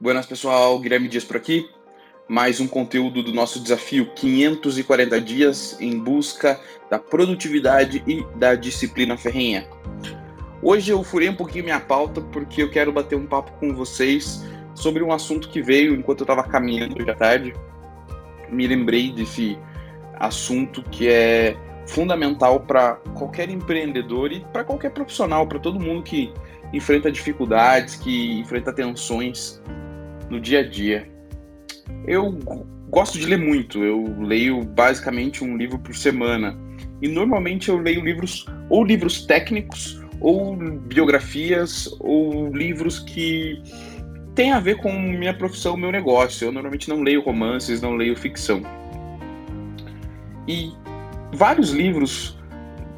Buenas pessoal, Guilherme Dias por aqui. Mais um conteúdo do nosso desafio 540 dias em busca da produtividade e da disciplina ferrenha. Hoje eu furei um pouquinho minha pauta porque eu quero bater um papo com vocês sobre um assunto que veio enquanto eu estava caminhando hoje à tarde. Me lembrei desse assunto que é fundamental para qualquer empreendedor e para qualquer profissional, para todo mundo que enfrenta dificuldades, que enfrenta tensões no dia a dia. Eu gosto de ler muito, eu leio basicamente um livro por semana. E normalmente eu leio livros ou livros técnicos, ou biografias, ou livros que têm a ver com minha profissão, meu negócio. Eu normalmente não leio romances, não leio ficção. E vários livros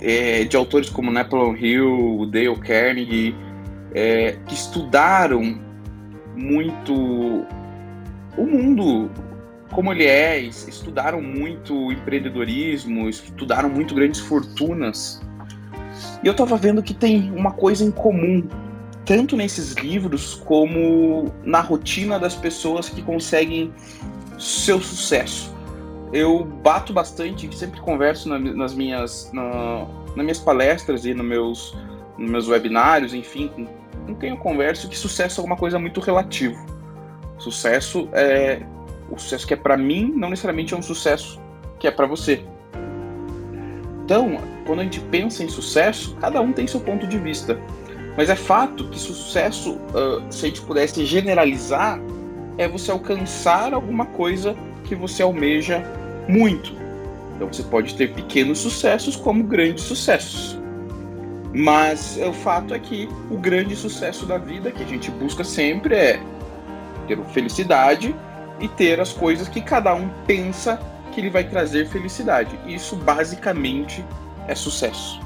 é, de autores como Napoleon Hill, Dale Carnegie, é, que estudaram muito o mundo como ele é, estudaram muito empreendedorismo, estudaram muito grandes fortunas. E eu estava vendo que tem uma coisa em comum, tanto nesses livros como na rotina das pessoas que conseguem seu sucesso. Eu bato bastante, sempre converso na, nas minhas, na, nas minhas palestras e nos meus, nos meus webinários, enfim, com quem eu converso que sucesso é uma coisa muito relativo. Sucesso é o sucesso que é para mim não necessariamente é um sucesso que é para você. Então, quando a gente pensa em sucesso, cada um tem seu ponto de vista. Mas é fato que sucesso, uh, se a gente pudesse generalizar, é você alcançar alguma coisa que você almeja muito. Então você pode ter pequenos sucessos como grandes sucessos. Mas o fato é que o grande sucesso da vida que a gente busca sempre é ter felicidade e ter as coisas que cada um pensa que ele vai trazer felicidade. Isso basicamente é sucesso.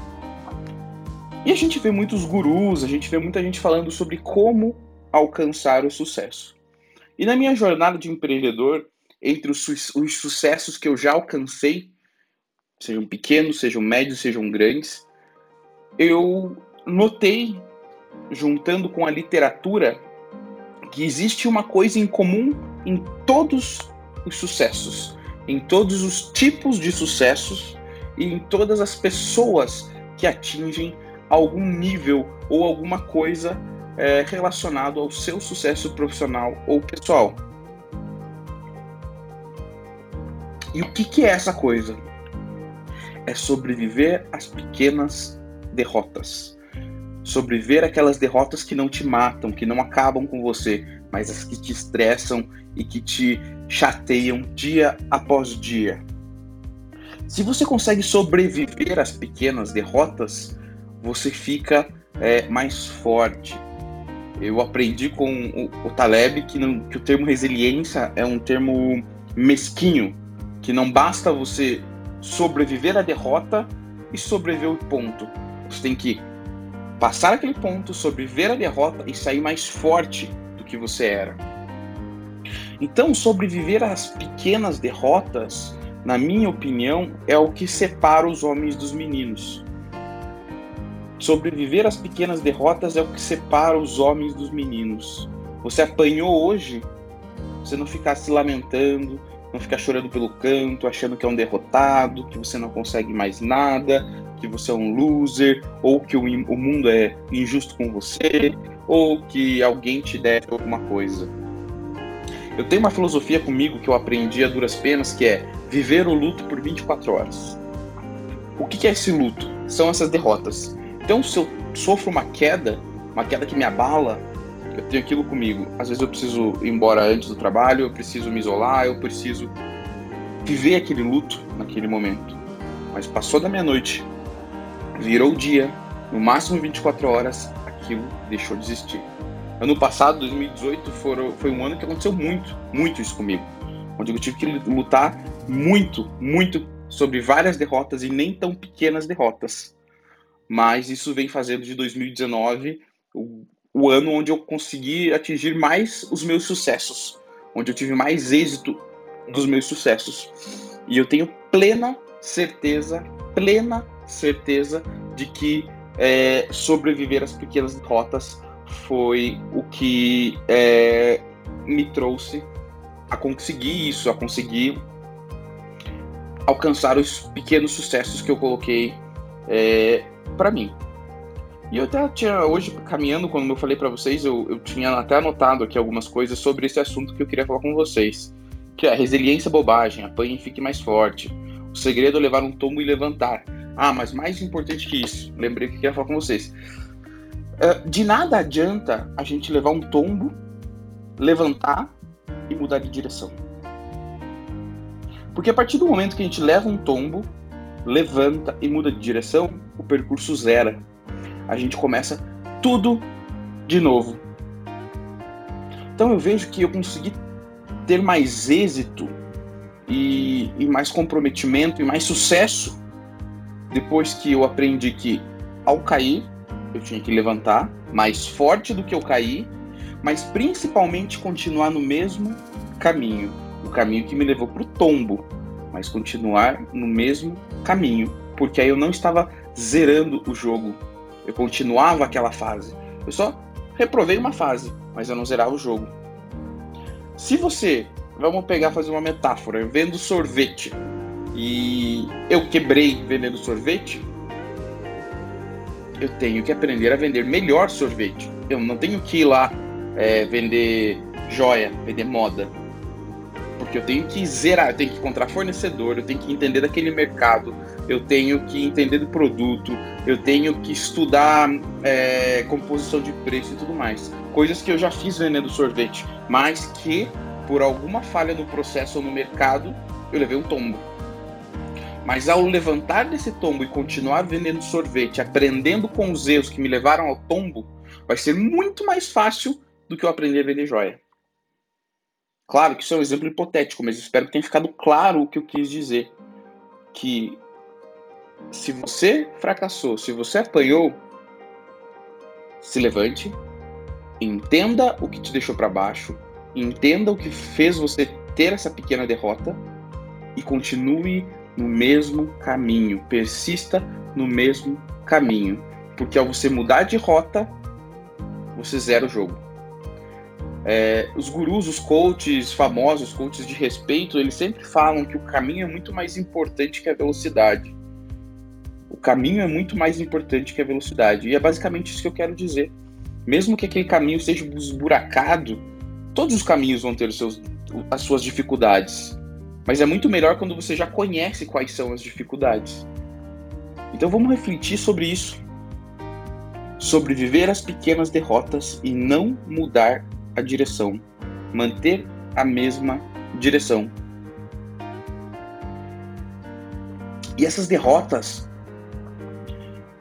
E a gente vê muitos gurus, a gente vê muita gente falando sobre como alcançar o sucesso. E na minha jornada de empreendedor, entre os, su os sucessos que eu já alcancei, sejam pequenos, sejam médios, sejam grandes, eu notei, juntando com a literatura, que existe uma coisa em comum em todos os sucessos, em todos os tipos de sucessos e em todas as pessoas que atingem algum nível ou alguma coisa é, relacionado ao seu sucesso profissional ou pessoal. E o que, que é essa coisa? É sobreviver às pequenas derrotas. Sobreviver aquelas derrotas que não te matam, que não acabam com você, mas as que te estressam e que te chateiam dia após dia. Se você consegue sobreviver às pequenas derrotas, você fica é, mais forte. Eu aprendi com o, o Taleb que, não, que o termo resiliência é um termo mesquinho, que não basta você sobreviver à derrota e sobreviver o ponto. Você tem que passar aquele ponto, sobreviver a derrota e sair mais forte do que você era. Então, sobreviver às pequenas derrotas, na minha opinião, é o que separa os homens dos meninos. Sobreviver às pequenas derrotas é o que separa os homens dos meninos. Você apanhou hoje, você não ficar se lamentando, não ficar chorando pelo canto, achando que é um derrotado, que você não consegue mais nada, que você é um loser, ou que o, o mundo é injusto com você, ou que alguém te deve alguma coisa. Eu tenho uma filosofia comigo que eu aprendi a duras penas, que é viver o luto por 24 horas. O que é esse luto? São essas derrotas. Então, se eu sofro uma queda, uma queda que me abala, eu tenho aquilo comigo. Às vezes eu preciso ir embora antes do trabalho, eu preciso me isolar, eu preciso viver aquele luto naquele momento. Mas passou da meia-noite, virou o dia, no máximo 24 horas, aquilo deixou de existir. Ano passado, 2018, foi, foi um ano que aconteceu muito, muito isso comigo. Onde eu tive que lutar muito, muito sobre várias derrotas e nem tão pequenas derrotas. Mas isso vem fazendo de 2019 o, o ano onde eu consegui atingir mais os meus sucessos, onde eu tive mais êxito dos meus sucessos. E eu tenho plena certeza, plena certeza de que é, sobreviver às pequenas derrotas foi o que é, me trouxe a conseguir isso, a conseguir alcançar os pequenos sucessos que eu coloquei é, para mim. E eu até tinha, hoje, caminhando, quando eu falei para vocês, eu, eu tinha até anotado aqui algumas coisas sobre esse assunto que eu queria falar com vocês. Que é resiliência bobagem, apanhe e fique mais forte. O segredo é levar um tombo e levantar. Ah, mas mais importante que isso, lembrei que eu queria falar com vocês. Uh, de nada adianta a gente levar um tombo, levantar e mudar de direção. Porque a partir do momento que a gente leva um tombo, levanta e muda de direção, o percurso zera. A gente começa tudo de novo. Então eu vejo que eu consegui ter mais êxito e, e mais comprometimento e mais sucesso depois que eu aprendi que ao cair eu tinha que levantar mais forte do que eu caí, mas principalmente continuar no mesmo caminho, o caminho que me levou para o tombo, mas continuar no mesmo caminho, porque aí eu não estava zerando o jogo, eu continuava aquela fase. Eu só reprovei uma fase, mas eu não zerava o jogo. Se você, vamos pegar fazer uma metáfora, eu vendo sorvete e eu quebrei vendendo sorvete, eu tenho que aprender a vender melhor sorvete. Eu não tenho que ir lá é, vender joia, vender moda porque eu tenho que zerar, eu tenho que encontrar fornecedor, eu tenho que entender daquele mercado, eu tenho que entender do produto, eu tenho que estudar é, composição de preço e tudo mais. Coisas que eu já fiz vendendo sorvete, mas que por alguma falha no processo ou no mercado eu levei um tombo. Mas ao levantar desse tombo e continuar vendendo sorvete, aprendendo com os erros que me levaram ao tombo, vai ser muito mais fácil do que eu aprender a vender joia. Claro que isso é um exemplo hipotético, mas espero que tenha ficado claro o que eu quis dizer. Que se você fracassou, se você apanhou, se levante, entenda o que te deixou para baixo, entenda o que fez você ter essa pequena derrota e continue no mesmo caminho, persista no mesmo caminho, porque ao você mudar de rota, você zera o jogo. É, os gurus, os coaches famosos, coaches de respeito, eles sempre falam que o caminho é muito mais importante que a velocidade. O caminho é muito mais importante que a velocidade. E é basicamente isso que eu quero dizer. Mesmo que aquele caminho seja esburacado, todos os caminhos vão ter os seus, as suas dificuldades. Mas é muito melhor quando você já conhece quais são as dificuldades. Então vamos refletir sobre isso. Sobre viver as pequenas derrotas e não mudar a direção, manter a mesma direção. E essas derrotas,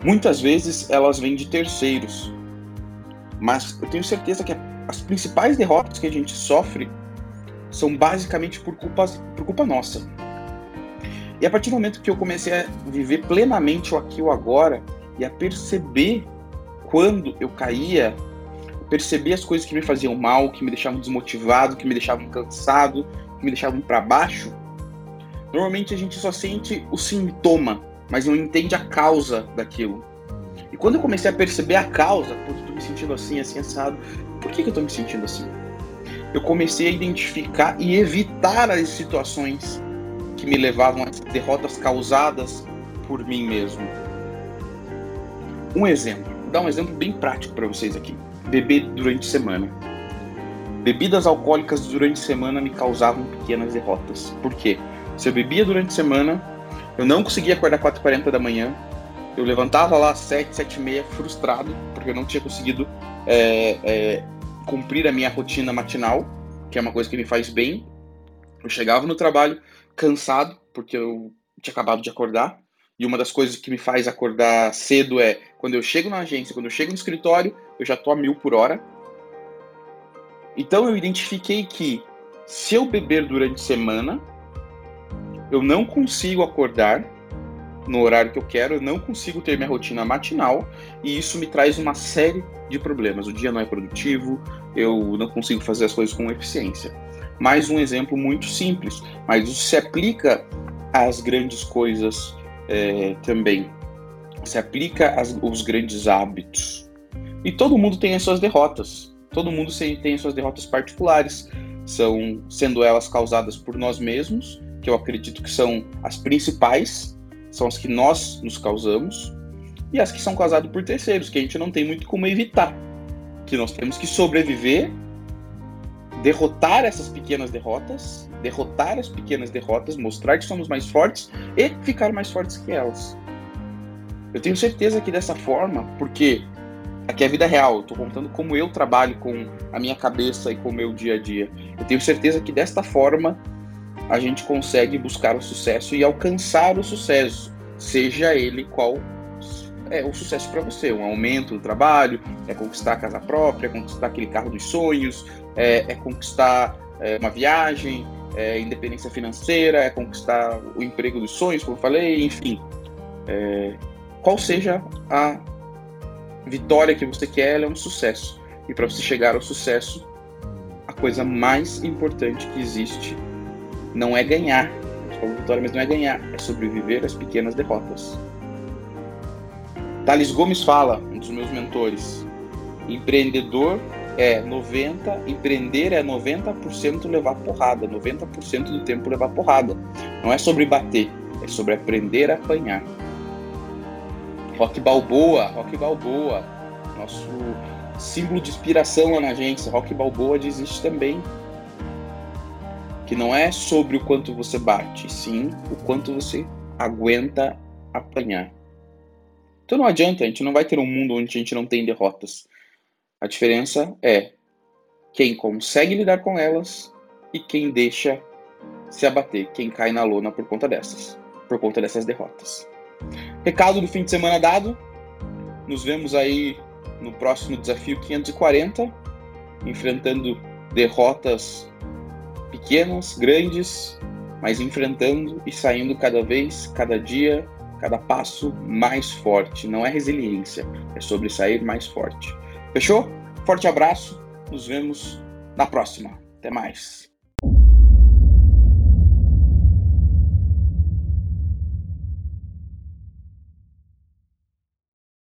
muitas vezes elas vêm de terceiros, mas eu tenho certeza que as principais derrotas que a gente sofre são basicamente por culpa, por culpa nossa. E a partir do momento que eu comecei a viver plenamente o aqui o agora e a perceber quando eu caía perceber as coisas que me faziam mal, que me deixavam desmotivado, que me deixavam cansado, que me deixavam para baixo, normalmente a gente só sente o sintoma, mas não entende a causa daquilo. E quando eu comecei a perceber a causa, eu tô me sentindo assim, assim, assado, por que, que eu tô me sentindo assim? Eu comecei a identificar e evitar as situações que me levavam às derrotas causadas por mim mesmo. Um exemplo, vou dar um exemplo bem prático para vocês aqui beber durante a semana. Bebidas alcoólicas durante a semana me causavam pequenas derrotas. Por quê? Se eu bebia durante a semana, eu não conseguia acordar 4h40 da manhã, eu levantava lá às 7, 7 e meia, frustrado, porque eu não tinha conseguido é, é, cumprir a minha rotina matinal, que é uma coisa que me faz bem. Eu chegava no trabalho cansado, porque eu tinha acabado de acordar, e uma das coisas que me faz acordar cedo é quando eu chego na agência, quando eu chego no escritório, eu já tô a mil por hora. Então eu identifiquei que se eu beber durante semana, eu não consigo acordar no horário que eu quero, eu não consigo ter minha rotina matinal e isso me traz uma série de problemas. O dia não é produtivo, eu não consigo fazer as coisas com eficiência. Mais um exemplo muito simples, mas isso se aplica às grandes coisas é, também. Se aplica aos grandes hábitos. E todo mundo tem as suas derrotas. Todo mundo tem suas derrotas particulares, são sendo elas causadas por nós mesmos, que eu acredito que são as principais, são as que nós nos causamos, e as que são causadas por terceiros, que a gente não tem muito como evitar. Que nós temos que sobreviver, derrotar essas pequenas derrotas, derrotar as pequenas derrotas, mostrar que somos mais fortes e ficar mais fortes que elas. Eu tenho certeza que dessa forma, porque aqui é a vida real, eu contando como eu trabalho com a minha cabeça e com o meu dia a dia. Eu tenho certeza que desta forma a gente consegue buscar o sucesso e alcançar o sucesso, seja ele qual é o sucesso para você, um aumento do trabalho, é conquistar a casa própria, é conquistar aquele carro dos sonhos, é, é conquistar é, uma viagem, é independência financeira, é conquistar o emprego dos sonhos, como eu falei, enfim. É, qual seja a vitória que você quer, ela é um sucesso. E para você chegar ao sucesso, a coisa mais importante que existe não é ganhar. A vitória, mas não é ganhar, é sobreviver às pequenas derrotas. Thales Gomes fala, um dos meus mentores, empreendedor é 90, empreender é 90% levar porrada, 90% do tempo levar porrada. Não é sobre bater, é sobre aprender a apanhar. Rock Balboa, Rock Balboa, nosso símbolo de inspiração lá na agência. Rock Balboa diz isso também. Que não é sobre o quanto você bate, sim o quanto você aguenta apanhar. Então não adianta, a gente não vai ter um mundo onde a gente não tem derrotas. A diferença é quem consegue lidar com elas e quem deixa se abater, quem cai na lona por conta dessas, por conta dessas derrotas. Recado do fim de semana dado. Nos vemos aí no próximo desafio 540, enfrentando derrotas pequenas, grandes, mas enfrentando e saindo cada vez, cada dia, cada passo mais forte. Não é resiliência, é sobre sair mais forte. Fechou? Forte abraço, nos vemos na próxima. Até mais.